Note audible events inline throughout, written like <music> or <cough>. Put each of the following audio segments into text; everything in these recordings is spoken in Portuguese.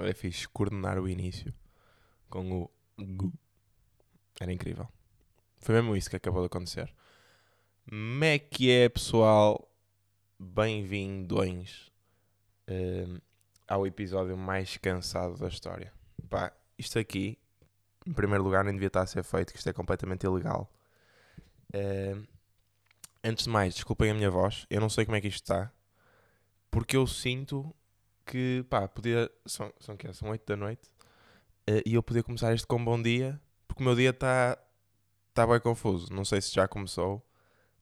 Era fixe coordenar o início com o gu. Era incrível. Foi mesmo isso que acabou de acontecer. Como é que é, pessoal? Bem-vindos uh, ao episódio mais cansado da história. Pá, isto aqui, em primeiro lugar, nem devia estar a ser feito, que isto é completamente ilegal. Uh, antes de mais, desculpem a minha voz, eu não sei como é que isto está, porque eu sinto que, pá, podia. São, são, que são 8 da noite uh, e eu podia começar isto com bom dia, porque o meu dia está tá bem confuso. Não sei se já começou,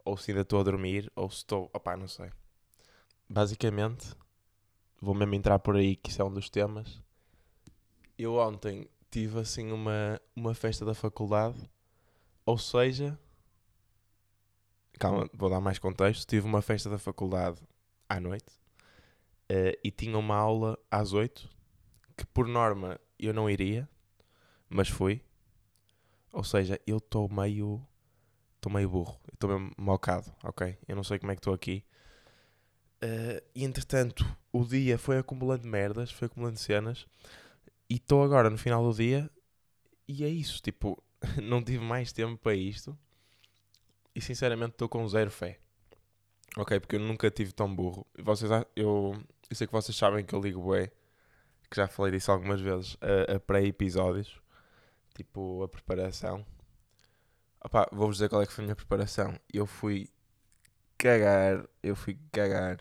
ou se ainda estou a dormir, ou se estou. opá, não sei. Basicamente, vou mesmo entrar por aí, que isso é um dos temas. Eu ontem tive assim uma, uma festa da faculdade, ou seja, calma, vou dar mais contexto. Tive uma festa da faculdade à noite uh, e tinha uma aula às 8 que por norma eu não iria, mas fui. Ou seja, eu estou meio. Estou meio burro, estou meio mocado, ok? Eu não sei como é que estou aqui. Uh, e entretanto, o dia foi acumulando merdas, foi acumulando cenas. E estou agora no final do dia e é isso. Tipo, <laughs> não tive mais tempo para isto. E sinceramente estou com zero fé. Ok, porque eu nunca tive tão burro. Vocês, eu, eu sei que vocês sabem que eu ligo bué, que já falei disso algumas vezes, a, a pré-episódios, tipo a preparação. Opa, vou-vos dizer qual é que foi a minha preparação. Eu fui cagar, eu fui cagar.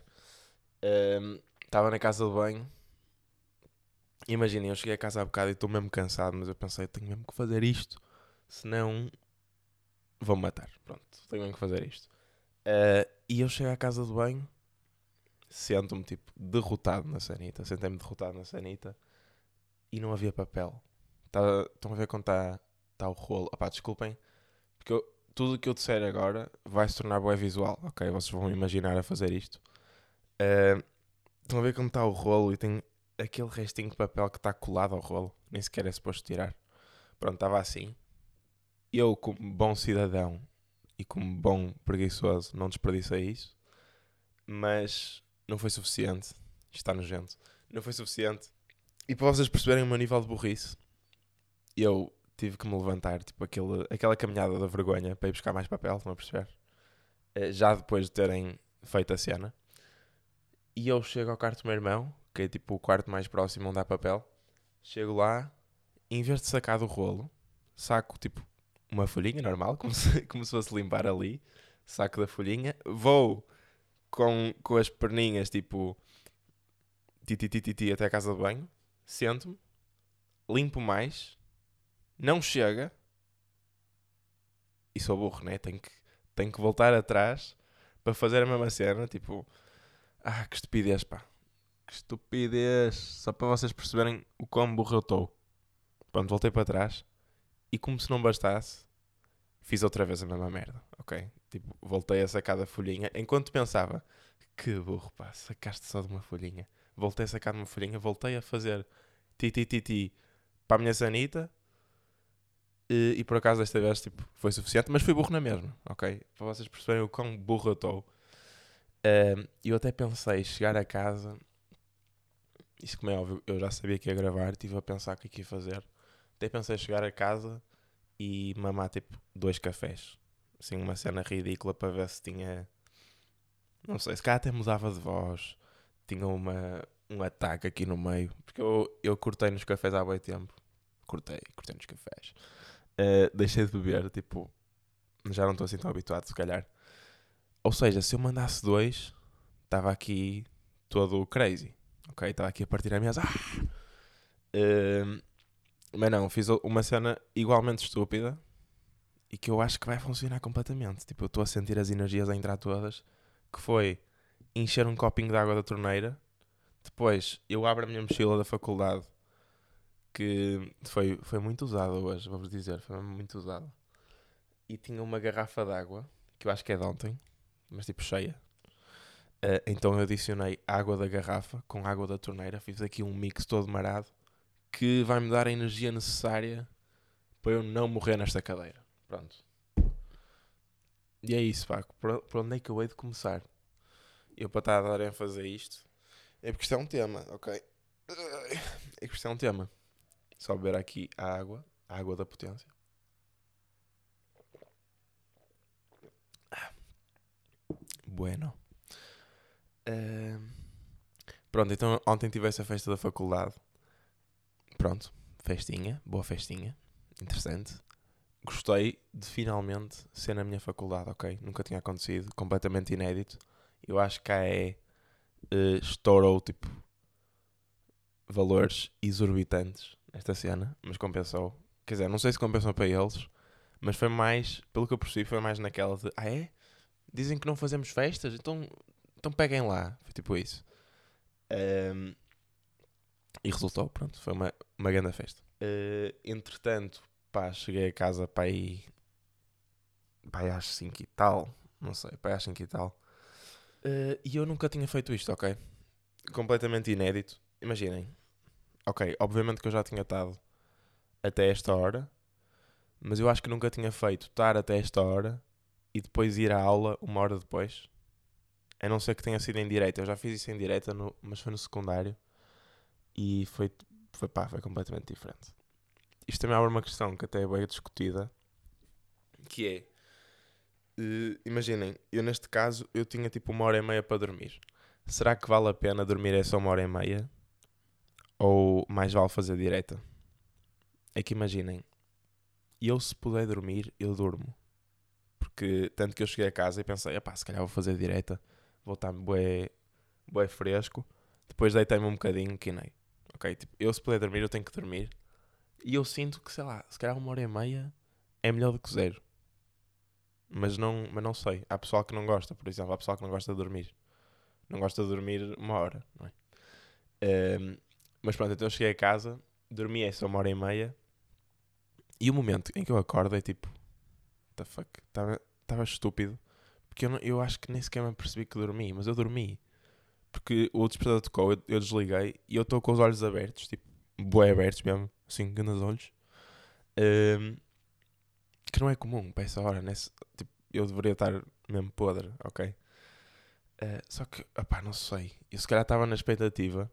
Estava um, na casa de banho. Imaginem, eu cheguei a casa há bocado e estou mesmo cansado, mas eu pensei, tenho mesmo que fazer isto, senão vou-me matar. Pronto, tenho mesmo que fazer isto. Uh, e eu chego à casa de banho, sento-me tipo derrotado na sanita, sentei-me derrotado na sanita e não havia papel. Tá, estão a ver quando está tá o rolo? Opá, desculpem, porque eu, tudo o que eu disser agora vai se tornar boa visual, ok? Vocês vão imaginar a fazer isto. Uh, estão a ver como está o rolo e tem aquele restinho de papel que está colado ao rolo, nem sequer é suposto tirar. Pronto, estava assim. Eu, como bom cidadão e como bom preguiçoso, não desperdicei isso, mas não foi suficiente. Está nojento. Não foi suficiente. E para vocês perceberem o meu nível de burrice, eu tive que me levantar, tipo, aquele, aquela caminhada da vergonha para ir buscar mais papel, estão a perceber? Eh, já depois de terem feito a cena. E eu chego ao quarto do meu irmão, que é tipo o quarto mais próximo onde há papel. Chego lá, em vez de sacar do rolo, saco tipo uma folhinha normal, como se, <laughs> como se fosse limpar ali, saco da folhinha, vou com, com as perninhas tipo titi titi ti, até a casa de banho, sento-me, limpo mais, não chega e sou burro, né? Tenho que, tenho que voltar atrás para fazer a mesma cena, tipo, ah, que estupidez, pá. Que estupidez. Só para vocês perceberem o quão burro eu estou. Pronto, voltei para trás. E como se não bastasse, fiz outra vez a mesma merda, ok? Tipo, voltei a sacar da folhinha, enquanto pensava, que burro, pá, sacaste só de uma folhinha. Voltei a sacar de uma folhinha, voltei a fazer ti ti ti ti para a minha sanita. E, e, por acaso desta vez tipo, foi suficiente, mas fui burro na mesma, ok? Para vocês perceberem o quão burro eu estou. Uh, eu até pensei chegar a casa, isso como é óbvio, eu já sabia que ia gravar, estive a pensar o que, é que ia fazer. Até pensei chegar a casa e mamar tipo dois cafés. Assim, uma cena ridícula para ver se tinha. Não sei, se cá até mudava de voz. Tinha uma, um ataque aqui no meio. Porque eu, eu cortei nos cafés há bem tempo. Cortei, cortei nos cafés. Uh, deixei de beber, tipo. Já não estou assim tão habituado, se calhar. Ou seja, se eu mandasse dois, estava aqui todo crazy. Ok? Estava aqui a partir a mesa. Ah! Uh, mas não, fiz uma cena igualmente estúpida e que eu acho que vai funcionar completamente. Tipo, eu estou a sentir as energias a entrar todas. Que foi encher um copinho de água da torneira. Depois eu abro a minha mochila da faculdade que foi, foi muito usada hoje, vamos dizer, foi muito usada. E tinha uma garrafa de água, que eu acho que é de ontem, mas tipo cheia. Uh, então eu adicionei água da garrafa com água da torneira, fiz aqui um mix todo marado que vai me dar a energia necessária para eu não morrer nesta cadeira. Pronto. E é isso, pá. Por, onde é que eu hei de começar? Eu para estar a dar ênfase a isto é porque isto é um tema, ok? é que isto é um tema. Só beber aqui a água, a água da potência. Bueno. Uh, pronto, então ontem tive essa festa da faculdade. Pronto, festinha, boa festinha, interessante. Gostei de finalmente ser na minha faculdade, ok? Nunca tinha acontecido, completamente inédito. Eu acho que a AE uh, estourou tipo valores exorbitantes nesta cena, mas compensou. Quer dizer, não sei se compensou para eles, mas foi mais, pelo que eu percebi, foi mais naquela de ah é? Dizem que não fazemos festas, então, então peguem lá. Foi tipo isso. Um, e resultou, pronto, foi uma, uma grande festa. Uh, entretanto, pá, cheguei a casa para aí, pá, às 5 e tal, não sei, pá, às 5 e tal. Uh, e eu nunca tinha feito isto, ok? Completamente inédito. Imaginem, ok, obviamente que eu já tinha estado até esta hora, mas eu acho que nunca tinha feito estar até esta hora e depois ir à aula uma hora depois. A não ser que tenha sido em direita. Eu já fiz isso em direita, no, mas foi no secundário. E foi, foi pá, foi completamente diferente. Isto também abre uma questão que até é bem discutida. Que é... Uh, imaginem, eu neste caso, eu tinha tipo uma hora e meia para dormir. Será que vale a pena dormir essa uma hora e meia? Ou mais vale fazer direta? É que imaginem, eu se puder dormir, eu durmo. Porque tanto que eu cheguei a casa e pensei, pá, se calhar vou fazer direta, vou estar bué, bué fresco. Depois deitei-me um bocadinho, que nem. Ok, tipo, eu se puder dormir, eu tenho que dormir. E eu sinto que, sei lá, se calhar uma hora e meia é melhor do que zero. Mas não, mas não sei. Há pessoal que não gosta, por exemplo, há pessoal que não gosta de dormir. Não gosta de dormir uma hora, não é? Um, mas pronto, então eu cheguei a casa, dormi essa uma hora e meia. E o momento em que eu acordo é tipo, the fuck, estava estúpido. Porque eu, não, eu acho que nem sequer me percebi que dormi, mas eu dormi. Porque o despertador tocou, eu, eu desliguei e eu estou com os olhos abertos, tipo, bué abertos mesmo, assim, grandes olhos. Um, que não é comum para essa hora, nesse, tipo, eu deveria estar mesmo podre, ok? Uh, só que, opá, não sei. Eu se calhar estava na expectativa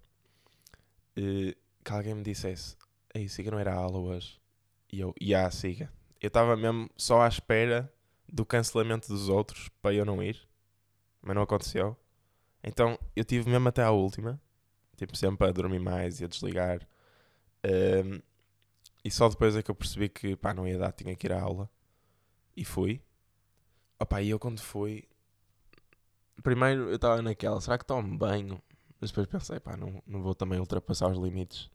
uh, que alguém me dissesse: Ei, siga, não era aula hoje. E eu, e ah, siga. Eu estava mesmo só à espera do cancelamento dos outros para eu não ir, mas não aconteceu. Então eu tive mesmo até à última, tipo, sempre a dormir mais e a desligar. Um, e só depois é que eu percebi que pá, não ia dar, tinha que ir à aula. E fui. Opa, e eu quando fui. Primeiro eu estava naquela, será que tomo banho? Mas depois pensei, pá, não, não vou também ultrapassar os limites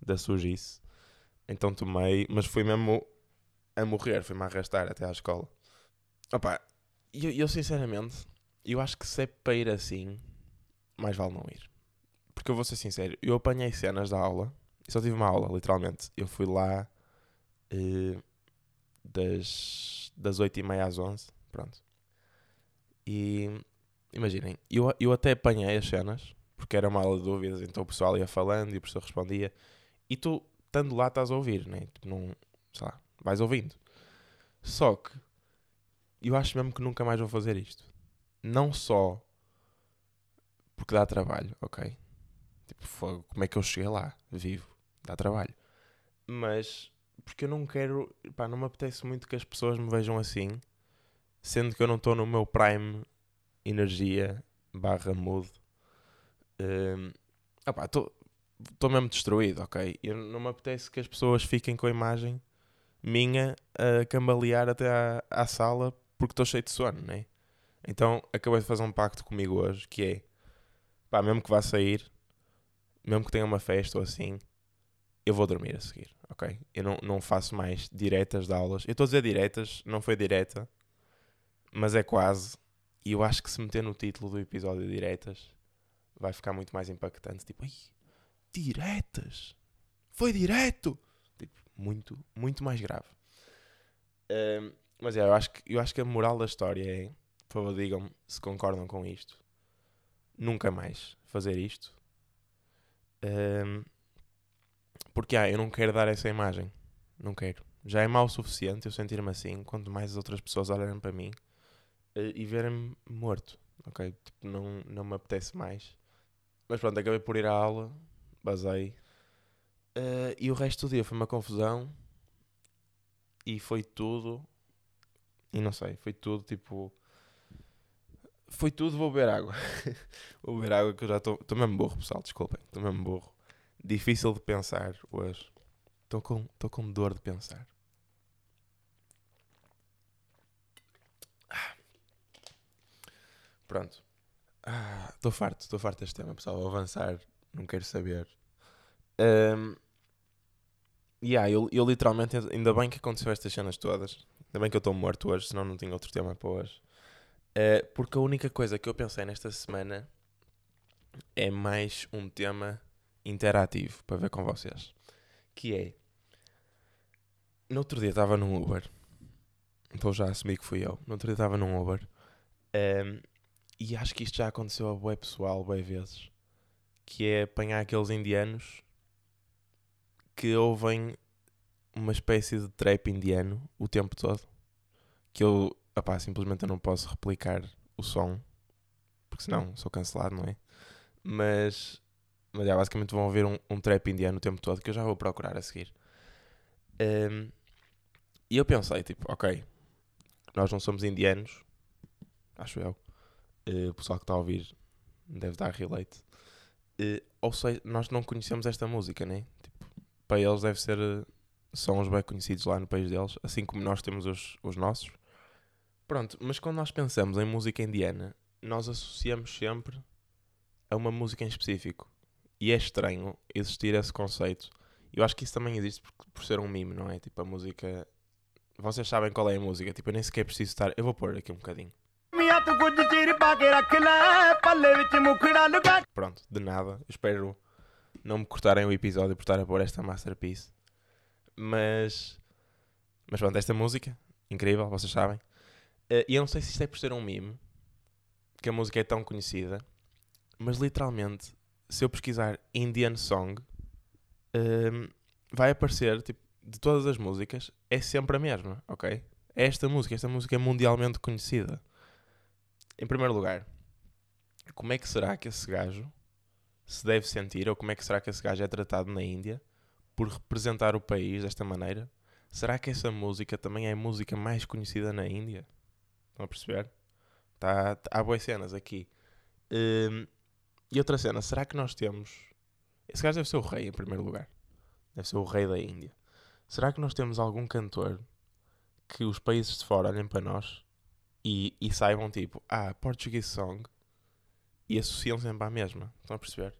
da sujice. Então tomei, mas fui mesmo a morrer, fui-me a arrastar até à escola. Opa, eu, eu sinceramente, eu acho que se é para ir assim, mais vale não ir. Porque eu vou ser sincero, eu apanhei cenas da aula, e só tive uma aula, literalmente. Eu fui lá uh, das, das 8h30 às 11 pronto. E imaginem, eu, eu até apanhei as cenas, porque era uma aula de dúvidas, então o pessoal ia falando e o professor respondia. E tu, estando lá, estás a ouvir, né? Tipo, não, sei lá, vais ouvindo. Só que eu acho mesmo que nunca mais vou fazer isto. Não só porque dá trabalho, ok? Tipo, como é que eu cheguei lá? Vivo, dá trabalho. Mas porque eu não quero, pá, não me apetece muito que as pessoas me vejam assim, sendo que eu não estou no meu prime energia barra mood. Um, estou mesmo destruído, ok? Eu não me apetece que as pessoas fiquem com a imagem minha a cambalear até à, à sala porque estou cheio de sono, né? Então acabei de fazer um pacto comigo hoje que é pá, mesmo que vá sair, mesmo que tenha uma festa ou assim, eu vou dormir a seguir, ok? Eu não, não faço mais diretas de aulas. Eu estou a dizer diretas, não foi direta, mas é quase. E eu acho que se meter no título do episódio diretas, vai ficar muito mais impactante. Tipo, ai, diretas? Foi direto? muito, muito mais grave. Um, mas é, eu acho, que, eu acho que a moral da história é, por favor, digam-me se concordam com isto. Nunca mais fazer isto. Um, porque, ah, eu não quero dar essa imagem. Não quero. Já é mau o suficiente eu sentir-me assim, quanto mais as outras pessoas olharem para mim uh, e verem-me morto. Ok? Tipo, não, não me apetece mais. Mas pronto, acabei por ir à aula, basei, Uh, e o resto do dia foi uma confusão. E foi tudo. E não sei, foi tudo tipo. Foi tudo, vou beber água. <laughs> vou beber água que eu já estou. Estou mesmo burro, pessoal, desculpem. Estou mesmo burro. Difícil de pensar hoje. Estou com, com dor de pensar. Ah. Pronto. Estou ah, farto, estou farto deste tema, pessoal. Vou avançar, não quero saber. Um, yeah, eu, eu literalmente, ainda bem que aconteceu estas cenas todas. Ainda bem que eu estou morto hoje, senão não tinha outro tema para hoje. Uh, porque a única coisa que eu pensei nesta semana é mais um tema interativo para ver com vocês. Que é. No outro dia estava num Uber. Então já assumi que fui eu. No outro dia estava num Uber. Um, e acho que isto já aconteceu a bué pessoal, bué vezes. Que é apanhar aqueles indianos que ouvem uma espécie de trap indiano o tempo todo. Que eu, opá, simplesmente eu não posso replicar o som. Porque senão sou cancelado, não é? Mas, mas já, basicamente vão ouvir um, um trap indiano o tempo todo que eu já vou procurar a seguir. Um, e eu pensei, tipo, ok, nós não somos indianos, acho eu. Uh, o pessoal que está a ouvir deve dar relate. Uh, ou seja, nós não conhecemos esta música, né? Tipo, para eles deve ser uh, sons bem conhecidos lá no país deles, assim como nós temos os, os nossos. Pronto, mas quando nós pensamos em música indiana, nós associamos sempre a uma música em específico. E é estranho existir esse conceito. Eu acho que isso também existe por, por ser um mime, não é? Tipo, a música. Vocês sabem qual é a música, tipo, eu nem sequer preciso estar. Eu vou pôr aqui um bocadinho. Pronto, de nada. Espero não me cortarem o episódio por estar a pôr esta masterpiece. Mas. Mas pronto, esta música, incrível, vocês sabem. Uh, e eu não sei se isto é por ser um meme, que a música é tão conhecida, mas literalmente, se eu pesquisar Indian Song, uh, vai aparecer, tipo, de todas as músicas, é sempre a mesma, ok? É esta música, esta música é mundialmente conhecida. Em primeiro lugar, como é que será que esse gajo se deve sentir, ou como é que será que esse gajo é tratado na Índia por representar o país desta maneira? Será que essa música também é a música mais conhecida na Índia? Estão a perceber? Tá, tá há boas cenas aqui. Um, e outra cena, será que nós temos. Esse gajo deve ser o rei, em primeiro lugar. Deve ser o rei da Índia. Será que nós temos algum cantor que os países de fora olhem para nós e, e saibam tipo, ah, Portuguese Song e associam sempre à mesma. Estão a perceber?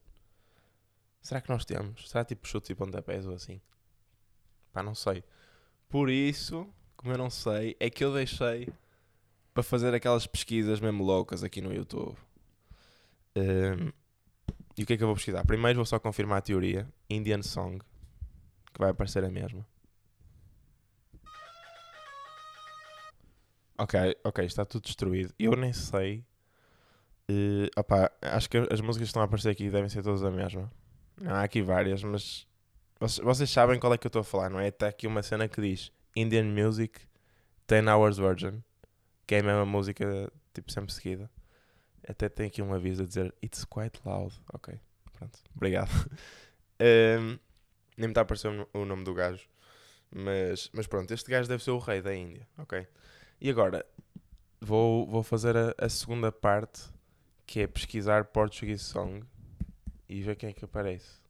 Será que nós temos? Será tipo chutes e pontapés ou assim? Pá, não sei. Por isso, como eu não sei, é que eu deixei para fazer aquelas pesquisas mesmo loucas aqui no YouTube. Um, e o que é que eu vou pesquisar? Primeiro vou só confirmar a teoria. Indian Song. Que vai aparecer a mesma. Ok, ok, está tudo destruído. Eu nem sei. Uh, opa, acho que as músicas que estão a aparecer aqui devem ser todas a mesma. Não, há aqui várias, mas vocês, vocês sabem qual é que eu estou a falar, não é? Está aqui uma cena que diz Indian Music 10 Hours Virgin, que é a mesma música, tipo, sempre seguida. Até tem aqui um aviso a dizer It's quite loud. Ok, pronto, obrigado. <laughs> um, nem me está a aparecer o nome do gajo, mas, mas pronto, este gajo deve ser o rei da Índia, ok? E agora vou, vou fazer a, a segunda parte que é pesquisar Portuguese Song e ver quem é que aparece.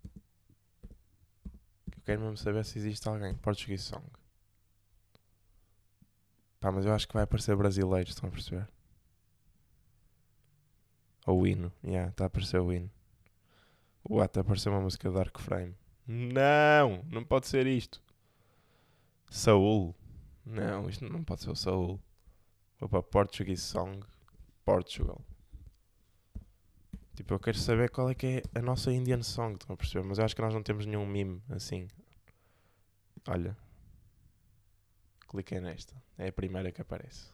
Eu quero mesmo saber se existe alguém. Portuguese Song. Pá, mas eu acho que vai aparecer brasileiros, estão a perceber? Ou o hino. Yeah, está a aparecer o hino. What? Apareceu uma música de Dark Frame. Não! Não pode ser isto. Saul. Não, isto não pode ser o Saul. Vou para Portuguese Song. Portugal. Tipo, eu quero saber qual é que é a nossa Indian Song, estão a perceber? Mas eu acho que nós não temos nenhum meme assim. Olha. Cliquei nesta. É a primeira que aparece.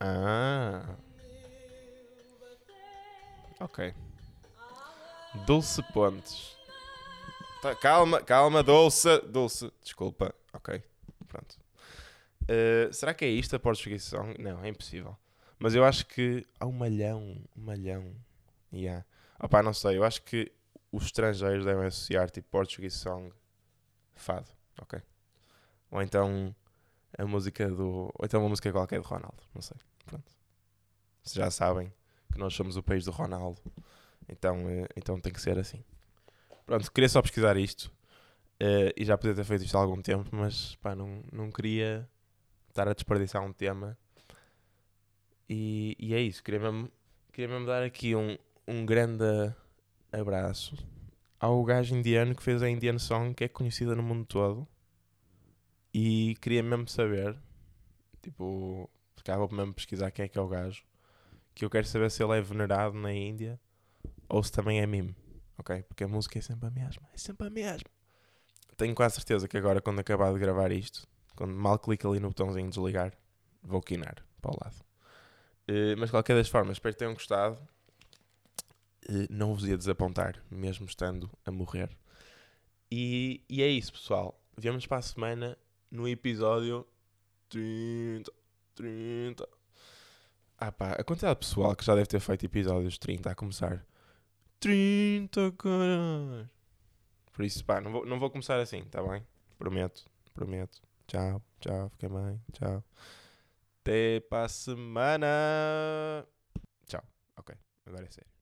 Ah. Ok. Dulce Pontes. Tá, calma, calma, Dulce. Dulce, desculpa. Ok, pronto. Uh, será que é isto a Portuguese Song? Não, é impossível. Mas eu acho que há um malhão, um malhão. Yeah. Opá, não sei, eu acho que os estrangeiros devem associar tipo Portuguese Song fado, ok? Ou então a música do. Ou então uma música qualquer de Ronaldo, não sei. Pronto. Vocês já sabem que nós somos o país do Ronaldo, então, eh, então tem que ser assim. Pronto, queria só pesquisar isto eh, e já podia ter feito isto há algum tempo, mas pá, não, não queria estar a desperdiçar um tema. E, e é isso, queria mesmo, queria mesmo dar aqui um, um grande abraço ao gajo indiano que fez a Indian Song, que é conhecida no mundo todo. E queria mesmo saber, tipo, vou mesmo pesquisar quem é que é o gajo, que eu quero saber se ele é venerado na Índia ou se também é mime, ok? Porque a música é sempre a mesma, é sempre a mesma. Tenho quase certeza que agora, quando acabar de gravar isto, quando mal clico ali no botãozinho de desligar, vou quinar para o lado. Uh, mas de qualquer das formas, espero que tenham gostado. Uh, não vos ia desapontar, mesmo estando a morrer. E, e é isso, pessoal. Vemos para a semana no episódio 30. 30. Ah pá, a quantidade de pessoal que já deve ter feito episódios 30 a começar. 30, caralho. Por isso, pá, não vou, não vou começar assim, tá bem? Prometo, prometo. Tchau, tchau, fiquem bem, tchau. Até para a semana. Tchau, ok, agora é sério.